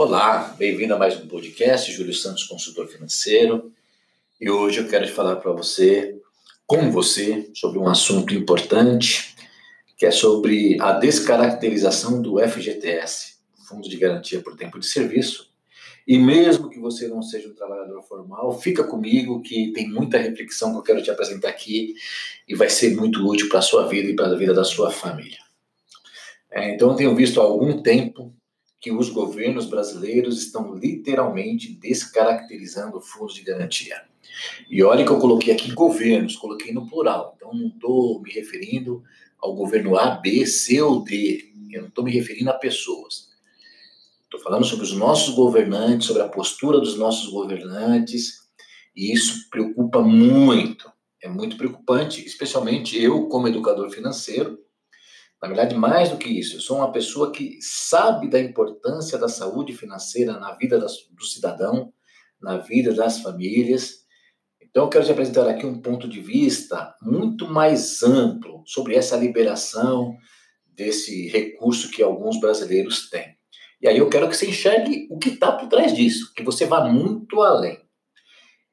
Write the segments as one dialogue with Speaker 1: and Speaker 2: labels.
Speaker 1: Olá, bem-vindo a mais um podcast, Júlio Santos, consultor financeiro. E hoje eu quero falar para você, com você, sobre um assunto importante, que é sobre a descaracterização do FGTS, Fundo de Garantia por Tempo de Serviço. E mesmo que você não seja um trabalhador formal, fica comigo que tem muita reflexão que eu quero te apresentar aqui e vai ser muito útil para a sua vida e para a vida da sua família. É, então, eu tenho visto há algum tempo que os governos brasileiros estão literalmente descaracterizando fundos de garantia. E olha que eu coloquei aqui governos, coloquei no plural. Então não estou me referindo ao governo A, B, C ou D. Eu não estou me referindo a pessoas. Estou falando sobre os nossos governantes, sobre a postura dos nossos governantes. E isso preocupa muito. É muito preocupante, especialmente eu, como educador financeiro, na verdade, mais do que isso, eu sou uma pessoa que sabe da importância da saúde financeira na vida do cidadão, na vida das famílias. Então, eu quero te apresentar aqui um ponto de vista muito mais amplo sobre essa liberação desse recurso que alguns brasileiros têm. E aí eu quero que você enxergue o que está por trás disso, que você vá muito além.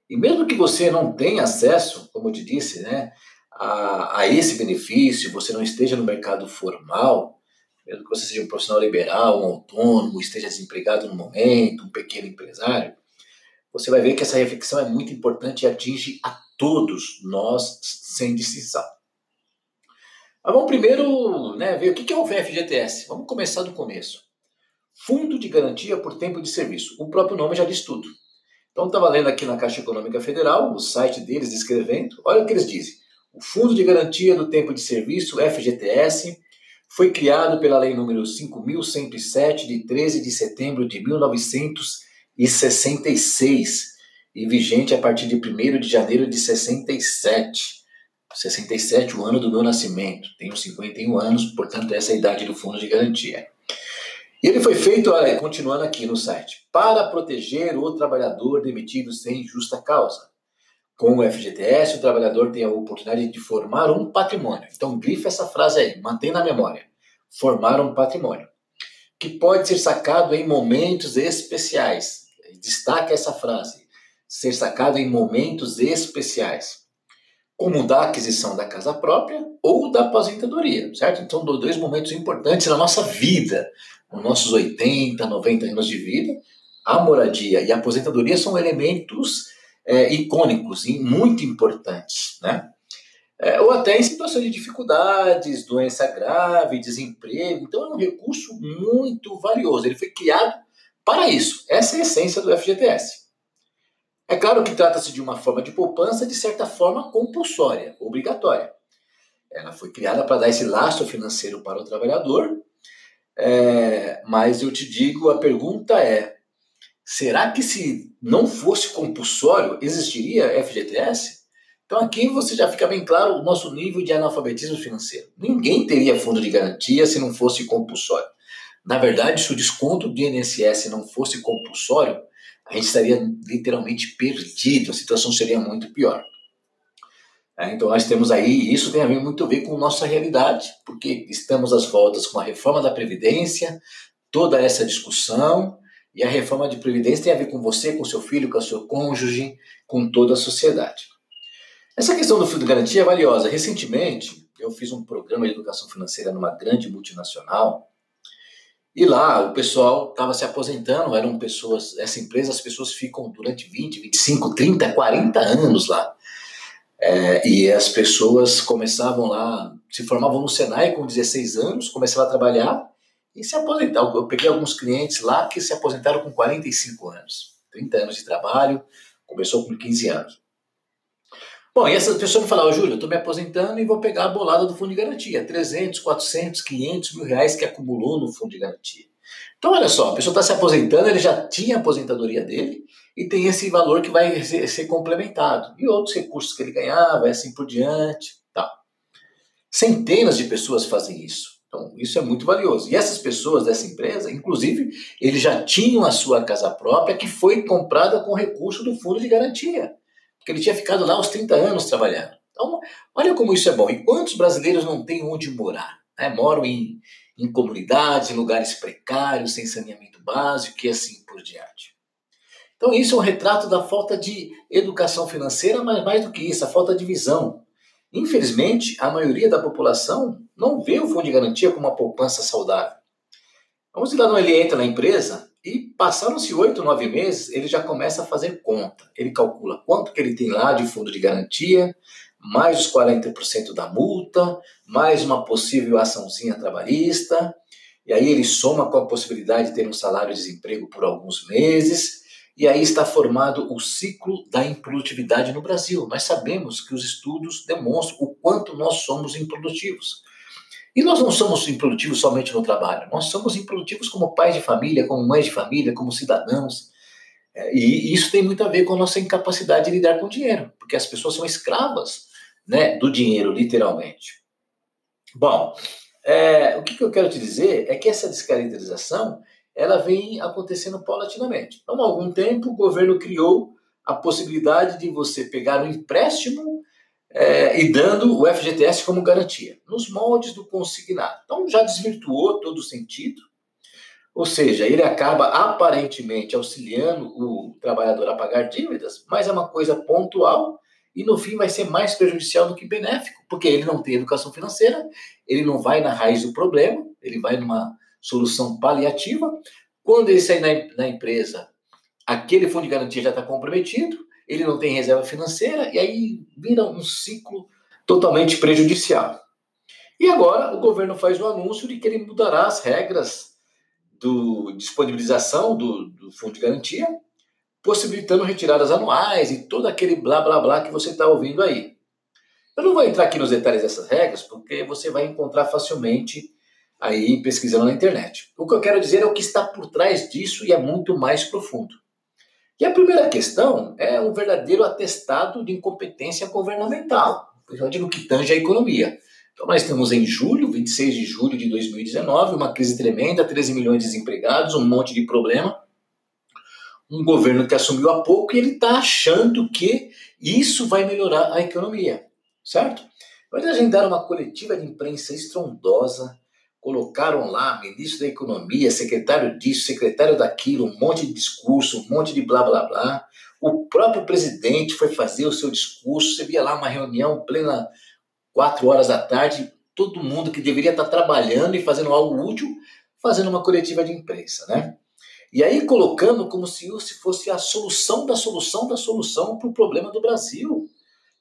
Speaker 1: E mesmo que você não tenha acesso, como eu te disse, né, a, a esse benefício, você não esteja no mercado formal, mesmo que você seja um profissional liberal, um autônomo, esteja desempregado no momento, um pequeno empresário, você vai ver que essa reflexão é muito importante e atinge a todos nós sem distinção. Mas vamos primeiro né, ver o que é o FGTS. Vamos começar do começo. Fundo de Garantia por Tempo de Serviço. O próprio nome já diz tudo. Então, estava lendo aqui na Caixa Econômica Federal, o site deles descrevendo, olha o que eles dizem. O Fundo de Garantia do Tempo de Serviço, FGTS, foi criado pela Lei nº 5.107, de 13 de setembro de 1966 e vigente a partir de 1 de janeiro de 67. 67, o ano do meu nascimento. Tenho 51 anos, portanto, essa é a idade do Fundo de Garantia. E ele foi feito, continuando aqui no site, para proteger o trabalhador demitido sem justa causa com o FGTS, o trabalhador tem a oportunidade de formar um patrimônio. Então, grife essa frase aí, mantém na memória. Formar um patrimônio. Que pode ser sacado em momentos especiais. Destaca essa frase. Ser sacado em momentos especiais. Como da aquisição da casa própria ou da aposentadoria, certo? Então, dois momentos importantes na nossa vida. Nos nossos 80, 90 anos de vida, a moradia e a aposentadoria são elementos é, icônicos e muito importantes, né? É, ou até em situações de dificuldades, doença grave, desemprego. Então é um recurso muito valioso. Ele foi criado para isso. Essa é a essência do FGTS. É claro que trata-se de uma forma de poupança, de certa forma compulsória, obrigatória. Ela foi criada para dar esse laço financeiro para o trabalhador, é, mas eu te digo, a pergunta é: Será que se não fosse compulsório, existiria FGTS? Então aqui você já fica bem claro o nosso nível de analfabetismo financeiro. Ninguém teria fundo de garantia se não fosse compulsório. Na verdade, se o desconto do INSS não fosse compulsório, a gente estaria literalmente perdido, a situação seria muito pior. É, então nós temos aí, isso tem a ver muito a ver com nossa realidade, porque estamos às voltas com a reforma da Previdência, toda essa discussão, e a reforma de previdência tem a ver com você, com seu filho, com seu cônjuge, com toda a sociedade. Essa questão do fundo de garantia é valiosa. Recentemente, eu fiz um programa de educação financeira numa grande multinacional e lá o pessoal estava se aposentando, eram pessoas, essa empresa, as pessoas ficam durante 20, 25, 30, 40 anos lá. É, e as pessoas começavam lá, se formavam no Senai com 16 anos, começavam a trabalhar e se aposentar. Eu peguei alguns clientes lá que se aposentaram com 45 anos, 30 anos de trabalho, começou com 15 anos. Bom, e essa pessoa me oh, Júlio, eu estou me aposentando e vou pegar a bolada do fundo de garantia, 300, 400, 500 mil reais que acumulou no fundo de garantia. Então, olha só, a pessoa está se aposentando, ele já tinha a aposentadoria dele e tem esse valor que vai ser, ser complementado. E outros recursos que ele ganhava, assim por diante. Tá. Centenas de pessoas fazem isso. Então, isso é muito valioso. E essas pessoas dessa empresa, inclusive, eles já tinham a sua casa própria que foi comprada com recurso do fundo de garantia. Porque ele tinha ficado lá aos 30 anos trabalhando. Então, olha como isso é bom. E quantos brasileiros não têm onde morar? Né? Moram em, em comunidades, em lugares precários, sem saneamento básico e assim por diante. Então, isso é um retrato da falta de educação financeira, mas mais do que isso, a falta de visão. Infelizmente, a maioria da população não vê o fundo de garantia como uma poupança saudável. Vamos lá, não, ele entra na empresa e passaram-se oito, nove meses, ele já começa a fazer conta. Ele calcula quanto que ele tem lá de fundo de garantia, mais os 40% da multa, mais uma possível açãozinha trabalhista, e aí ele soma com a possibilidade de ter um salário de desemprego por alguns meses, e aí está formado o ciclo da improdutividade no Brasil. Nós sabemos que os estudos demonstram o quanto nós somos improdutivos. E nós não somos improdutivos somente no trabalho, nós somos improdutivos como pais de família, como mães de família, como cidadãos. É, e isso tem muito a ver com a nossa incapacidade de lidar com o dinheiro, porque as pessoas são escravas né, do dinheiro, literalmente. Bom, é, o que, eu quero te dizer é que essa descaracterização ela vem acontecendo paulatinamente. Então, há algum tempo, o governo criou a possibilidade de você pegar um empréstimo é, e dando o FGTS como garantia, nos moldes do consignado. Então, já desvirtuou todo o sentido, ou seja, ele acaba aparentemente auxiliando o trabalhador a pagar dívidas, mas é uma coisa pontual e no fim vai ser mais prejudicial do que benéfico, porque ele não tem educação financeira, ele não vai na raiz do problema, ele vai numa solução paliativa. Quando ele sair na, na empresa, aquele fundo de garantia já está comprometido, ele não tem reserva financeira e aí vira um ciclo totalmente prejudicial. E agora o governo faz o anúncio de que ele mudará as regras do disponibilização do, do fundo de garantia, possibilitando retiradas anuais e todo aquele blá blá blá que você está ouvindo aí. Eu não vou entrar aqui nos detalhes dessas regras, porque você vai encontrar facilmente aí pesquisando na internet. O que eu quero dizer é o que está por trás disso e é muito mais profundo. E a primeira questão é um verdadeiro atestado de incompetência governamental, principalmente no que tange a economia. Então, nós temos em julho, 26 de julho de 2019, uma crise tremenda, 13 milhões de desempregados, um monte de problema. Um governo que assumiu há pouco e ele está achando que isso vai melhorar a economia, certo? Mas a gente dar uma coletiva de imprensa estrondosa, colocaram lá ministro da Economia, secretário disso, secretário daquilo, um monte de discurso, um monte de blá blá blá. O próprio presidente foi fazer o seu discurso. Você via lá uma reunião plena quatro horas da tarde, todo mundo que deveria estar trabalhando e fazendo algo útil, fazendo uma coletiva de imprensa, né? E aí colocando como se isso fosse a solução da solução da solução para o problema do Brasil.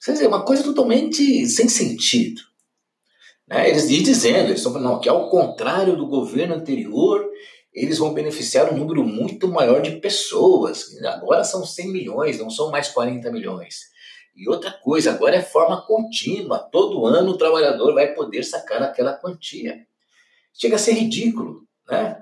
Speaker 1: Quer dizer, uma coisa totalmente sem sentido. Né? Eles dizendo, eles estão falando não, que ao contrário do governo anterior, eles vão beneficiar um número muito maior de pessoas. Agora são 100 milhões, não são mais 40 milhões. E outra coisa, agora é forma contínua. Todo ano o trabalhador vai poder sacar aquela quantia. Chega a ser ridículo. Né?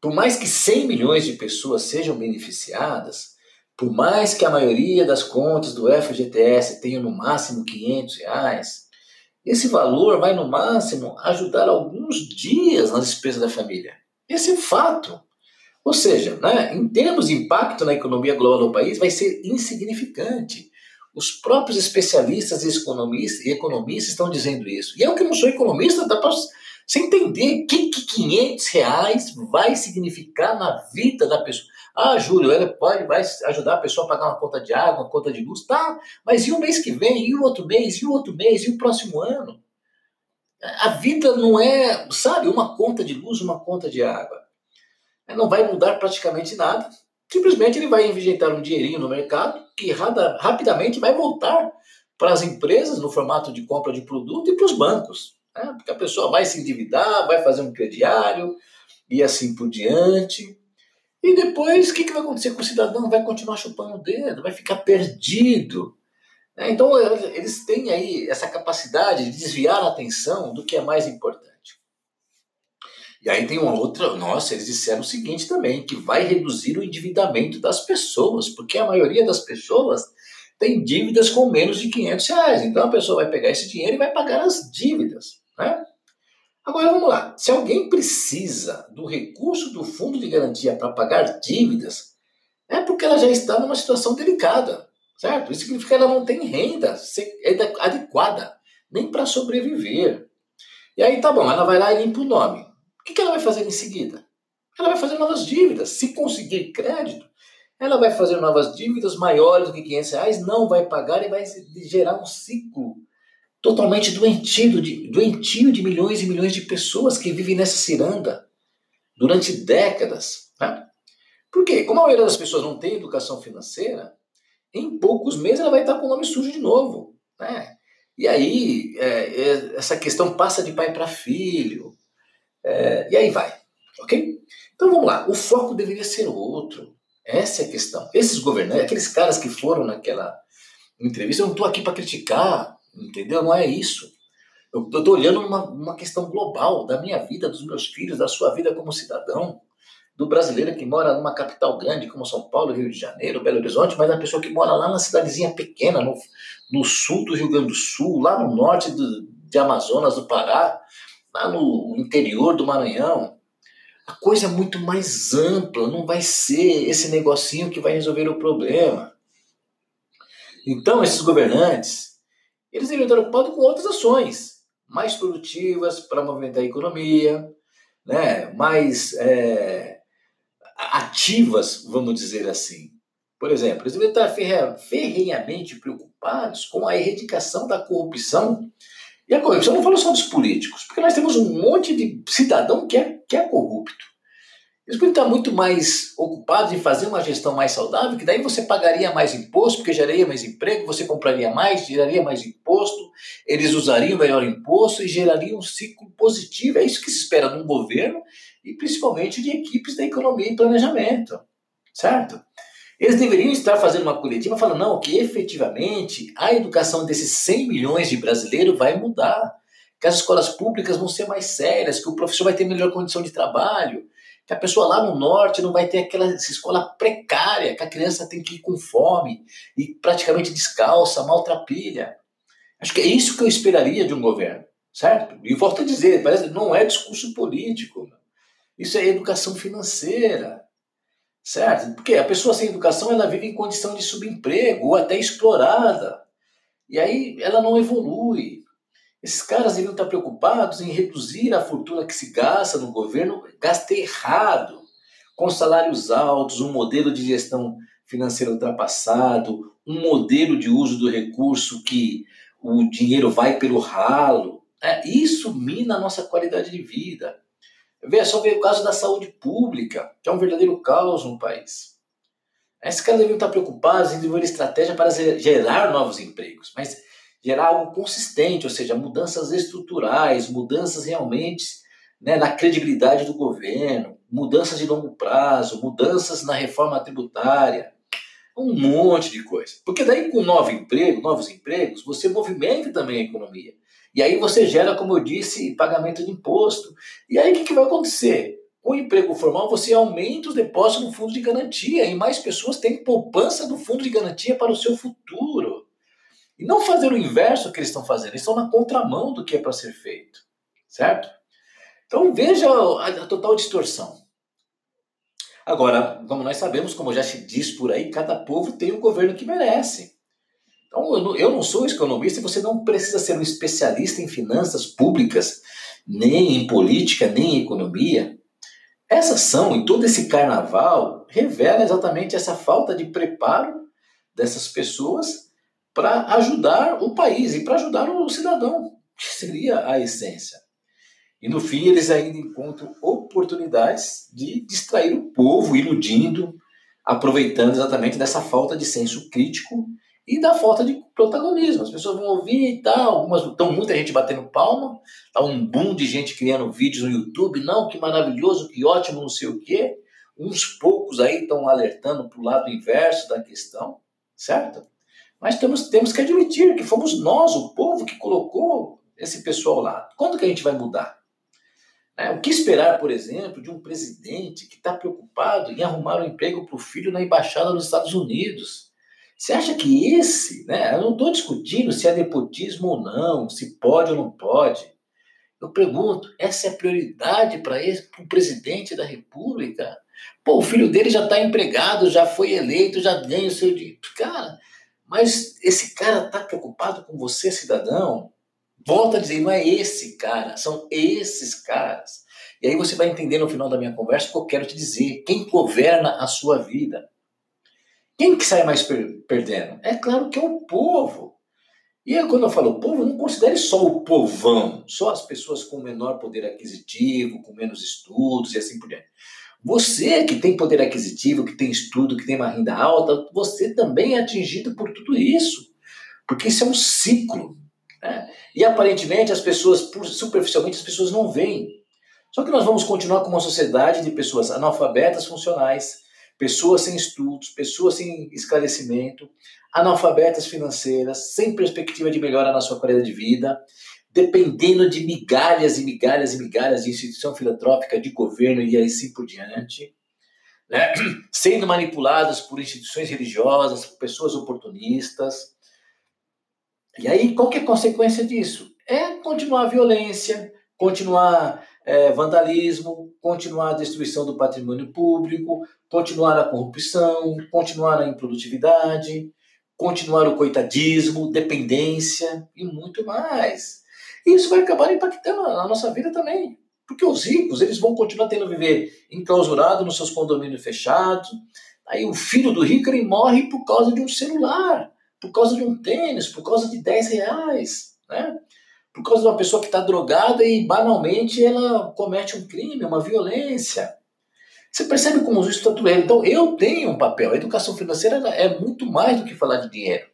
Speaker 1: Por mais que 100 milhões de pessoas sejam beneficiadas, por mais que a maioria das contas do FGTS tenham no máximo 500 reais, esse valor vai, no máximo, ajudar alguns dias na despesa da família. Esse é um fato. Ou seja, né, em termos de impacto na economia global do país, vai ser insignificante. Os próprios especialistas e economistas, e economistas estão dizendo isso. E eu que não sou economista, dá para você entender o que, que 500 reais vai significar na vida da pessoa. Ah, Júlio, ele pode, vai ajudar a pessoa a pagar uma conta de água, uma conta de luz, tá? Mas e o mês que vem? E o outro mês? E o outro mês? E o próximo ano? A vida não é, sabe, uma conta de luz, uma conta de água. Não vai mudar praticamente nada. Simplesmente ele vai injetar um dinheirinho no mercado que rapidamente vai voltar para as empresas no formato de compra de produto e para os bancos. Né? Porque a pessoa vai se endividar, vai fazer um crediário e assim por diante. E depois, o que, que vai acontecer com o cidadão? Vai continuar chupando o dedo, vai ficar perdido. Né? Então, eles têm aí essa capacidade de desviar a atenção do que é mais importante. E aí tem uma outra, nossa, eles disseram o seguinte também, que vai reduzir o endividamento das pessoas, porque a maioria das pessoas tem dívidas com menos de 500 reais. Então a pessoa vai pegar esse dinheiro e vai pagar as dívidas. Né? Agora vamos lá. Se alguém precisa do recurso do fundo de garantia para pagar dívidas, é porque ela já está numa situação delicada, certo? Isso significa que ela não tem renda adequada, nem para sobreviver. E aí tá bom, ela vai lá e limpa o nome. O que ela vai fazer em seguida? Ela vai fazer novas dívidas. Se conseguir crédito, ela vai fazer novas dívidas maiores do que 500 reais, não vai pagar e vai gerar um ciclo totalmente doentio de, doentio de milhões e milhões de pessoas que vivem nessa ciranda durante décadas. Né? Por quê? Como a maioria das pessoas não tem educação financeira, em poucos meses ela vai estar com o nome sujo de novo. Né? E aí é, é, essa questão passa de pai para filho. É, e aí vai. Ok? Então vamos lá. O foco deveria ser outro. Essa é a questão. Esses governantes, aqueles caras que foram naquela entrevista, eu não estou aqui para criticar, entendeu? Não é isso. Eu estou olhando uma, uma questão global da minha vida, dos meus filhos, da sua vida como cidadão, do brasileiro que mora numa capital grande como São Paulo, Rio de Janeiro, Belo Horizonte, mas da pessoa que mora lá na cidadezinha pequena, no, no sul do Rio Grande do Sul, lá no norte do, de Amazonas, do Pará, lá no interior do Maranhão, a coisa é muito mais ampla, não vai ser esse negocinho que vai resolver o problema. Então, esses governantes, eles devem estar ocupados com outras ações, mais produtivas para movimentar a economia, né? mais é, ativas, vamos dizer assim. Por exemplo, eles devem estar ferrenhamente preocupados com a erradicação da corrupção e a corrupção não falo só dos políticos, porque nós temos um monte de cidadão que é, que é corrupto. Eles podem estar muito mais ocupados em fazer uma gestão mais saudável, que daí você pagaria mais imposto, porque geraria mais emprego, você compraria mais, geraria mais imposto, eles usariam melhor imposto e geraria um ciclo positivo. É isso que se espera de um governo e principalmente de equipes da economia e planejamento, certo? Eles deveriam estar fazendo uma coletiva falando, não, que efetivamente a educação desses 100 milhões de brasileiros vai mudar, que as escolas públicas vão ser mais sérias, que o professor vai ter melhor condição de trabalho, que a pessoa lá no norte não vai ter aquela escola precária, que a criança tem que ir com fome e praticamente descalça, maltrapilha. Acho que é isso que eu esperaria de um governo, certo? E volto a dizer, parece, não é discurso político, isso é educação financeira. Certo? Porque a pessoa sem educação ela vive em condição de subemprego ou até explorada. E aí ela não evolui. Esses caras deviam estar preocupados em reduzir a fortuna que se gasta no governo, gasta errado, com salários altos, um modelo de gestão financeira ultrapassado, um modelo de uso do recurso que o dinheiro vai pelo ralo. É, isso mina a nossa qualidade de vida. Veja só o caso da saúde pública, que é um verdadeiro caos no país. Esses caras deveriam estar preocupados em desenvolver estratégia para gerar novos empregos, mas gerar algo consistente, ou seja, mudanças estruturais, mudanças realmente né, na credibilidade do governo, mudanças de longo prazo, mudanças na reforma tributária, um monte de coisa. Porque daí com novo emprego, novos empregos, você movimenta também a economia. E aí você gera, como eu disse, pagamento de imposto. E aí o que, que vai acontecer? Com o emprego formal, você aumenta os depósitos no fundo de garantia e mais pessoas têm poupança do fundo de garantia para o seu futuro. E não fazer o inverso que eles estão fazendo, eles estão na contramão do que é para ser feito. Certo? Então veja a, a total distorção. Agora, como nós sabemos, como já se diz por aí, cada povo tem o governo que merece. Então, eu não sou economista e você não precisa ser um especialista em finanças públicas, nem em política, nem em economia. Essa ação e todo esse carnaval revela exatamente essa falta de preparo dessas pessoas para ajudar o país e para ajudar o cidadão, que seria a essência. E no fim, eles ainda encontram oportunidades de distrair o povo, iludindo, aproveitando exatamente dessa falta de senso crítico e da falta de protagonismo. As pessoas vão ouvir e tal, algumas, estão muita gente batendo palma, tá um boom de gente criando vídeos no YouTube, não, que maravilhoso, que ótimo, não sei o quê. Uns poucos aí estão alertando para o lado inverso da questão, certo? Mas temos, temos que admitir que fomos nós, o povo, que colocou esse pessoal lá. Quando que a gente vai mudar? É, o que esperar, por exemplo, de um presidente que está preocupado em arrumar um emprego para o filho na embaixada dos Estados Unidos? Você acha que esse, né? Eu não estou discutindo se é nepotismo ou não, se pode ou não pode. Eu pergunto, essa é a prioridade para o presidente da República? Pô, o filho dele já está empregado, já foi eleito, já ganha o seu dinheiro. Cara, mas esse cara está preocupado com você, cidadão? Volta a dizer, não é esse cara, são esses caras. E aí você vai entender no final da minha conversa o que eu quero te dizer. Quem governa a sua vida? Quem que sai mais per perdendo? É claro que é o povo. E aí, quando eu falo povo, não considere só o povão, só as pessoas com menor poder aquisitivo, com menos estudos e assim por diante. Você que tem poder aquisitivo, que tem estudo, que tem uma renda alta, você também é atingido por tudo isso. Porque isso é um ciclo. Né? E aparentemente as pessoas, superficialmente, as pessoas não veem. Só que nós vamos continuar com uma sociedade de pessoas analfabetas funcionais, pessoas sem estudos, pessoas sem esclarecimento, analfabetas financeiras, sem perspectiva de melhora na sua qualidade de vida, dependendo de migalhas e migalhas e migalhas de instituição filantrópica, de governo e assim por diante, né? sendo manipuladas por instituições religiosas, por pessoas oportunistas. E aí, qual é a consequência disso? É continuar a violência, continuar é, vandalismo, continuar a destruição do patrimônio público, continuar a corrupção, continuar a improdutividade, continuar o coitadismo, dependência e muito mais. E isso vai acabar impactando a nossa vida também. Porque os ricos, eles vão continuar tendo que viver enclausurado nos seus condomínios fechados. Aí o filho do rico, ele morre por causa de um celular, por causa de um tênis, por causa de 10 reais, né? Por causa de uma pessoa que está drogada e banalmente ela comete um crime, uma violência. Você percebe como isso está doendo. Então eu tenho um papel. A educação financeira é muito mais do que falar de dinheiro.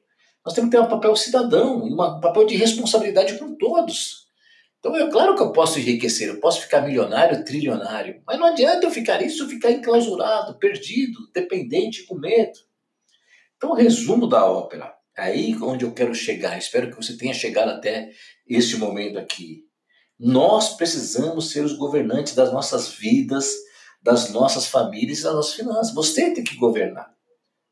Speaker 1: Nós temos que ter um papel cidadão, um papel de responsabilidade com todos. Então é claro que eu posso enriquecer, eu posso ficar milionário, trilionário, mas não adianta eu ficar isso, ficar enclausurado, perdido, dependente, com medo. Então, resumo da ópera, aí onde eu quero chegar, espero que você tenha chegado até este momento aqui. Nós precisamos ser os governantes das nossas vidas, das nossas famílias e das nossas finanças. Você tem que governar.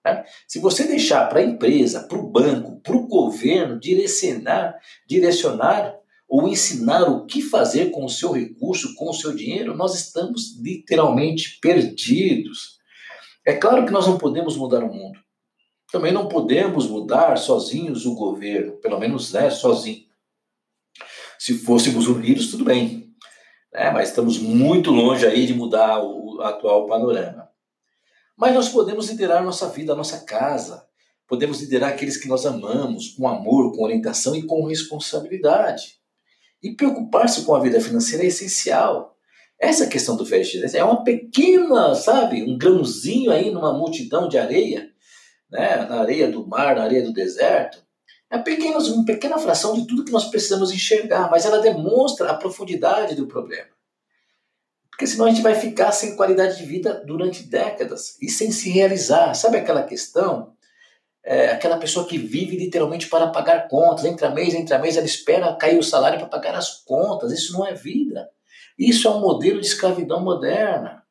Speaker 1: Né? Se você deixar para a empresa, para o banco, para o governo direcionar, direcionar ou ensinar o que fazer com o seu recurso, com o seu dinheiro, nós estamos literalmente perdidos. É claro que nós não podemos mudar o mundo. Também não podemos mudar sozinhos o governo, pelo menos né, sozinho. Se fôssemos unidos, tudo bem. Né? Mas estamos muito longe aí de mudar o atual panorama. Mas nós podemos liderar nossa vida, nossa casa. Podemos liderar aqueles que nós amamos, com amor, com orientação e com responsabilidade. E preocupar-se com a vida financeira é essencial. Essa questão do FGTS é uma pequena, sabe, um grãozinho aí numa multidão de areia, né, na areia do mar, na areia do deserto. É apenas uma pequena fração de tudo que nós precisamos enxergar, mas ela demonstra a profundidade do problema. Porque senão a gente vai ficar sem qualidade de vida durante décadas e sem se realizar. Sabe aquela questão? É, aquela pessoa que vive literalmente para pagar contas, entra mês, entra mês, ela espera cair o salário para pagar as contas. Isso não é vida. Isso é um modelo de escravidão moderna.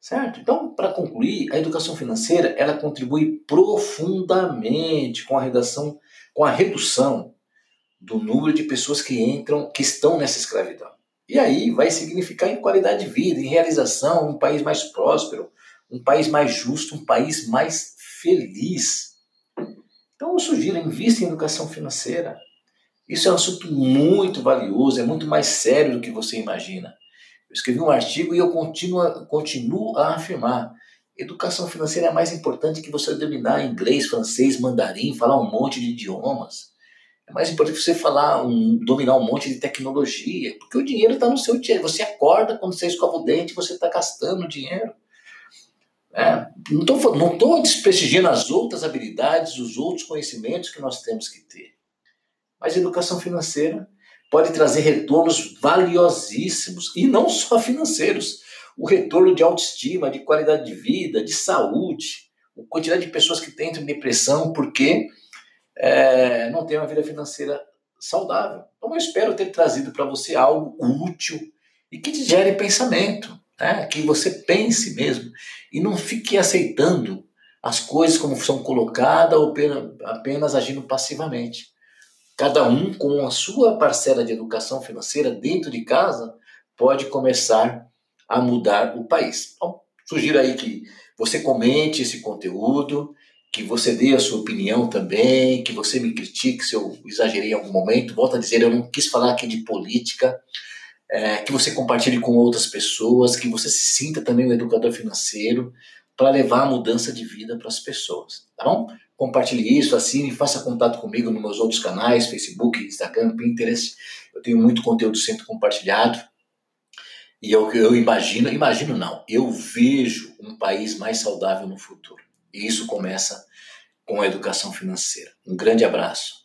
Speaker 1: Certo? Então, para concluir, a educação financeira ela contribui profundamente com a redação, com a redução do número de pessoas que entram, que estão nessa escravidão. E aí vai significar em qualidade de vida, em realização, um país mais próspero, um país mais justo, um país mais feliz. Então eu sugiro, invista em educação financeira. Isso é um assunto muito valioso, é muito mais sério do que você imagina. Eu escrevi um artigo e eu continuo, continuo a afirmar. Educação financeira é mais importante que você dominar inglês, francês, mandarim, falar um monte de idiomas. É mais importante você falar, um, dominar um monte de tecnologia, porque o dinheiro está no seu dinheiro. Você acorda quando você escova o dente, você está gastando dinheiro. É, não estou não tô desprestigiando as outras habilidades, os outros conhecimentos que nós temos que ter. Mas educação financeira pode trazer retornos valiosíssimos, e não só financeiros. O retorno de autoestima, de qualidade de vida, de saúde, a quantidade de pessoas que têm depressão porque é, não tem uma vida financeira saudável. Então eu espero ter trazido para você algo útil e que te gere pensamento, né? que você pense mesmo e não fique aceitando as coisas como são colocadas ou apenas agindo passivamente. Cada um com a sua parcela de educação financeira dentro de casa pode começar a mudar o país. Então, sugiro aí que você comente esse conteúdo, que você dê a sua opinião também, que você me critique se eu exagerei em algum momento. Volto a dizer, eu não quis falar aqui de política, é, que você compartilhe com outras pessoas, que você se sinta também um educador financeiro para levar a mudança de vida para as pessoas, tá bom? Compartilhe isso, assine, faça contato comigo nos meus outros canais, Facebook, Instagram, Pinterest. Eu tenho muito conteúdo sempre compartilhado. E eu, eu imagino, imagino não, eu vejo um país mais saudável no futuro. E isso começa com a educação financeira. Um grande abraço.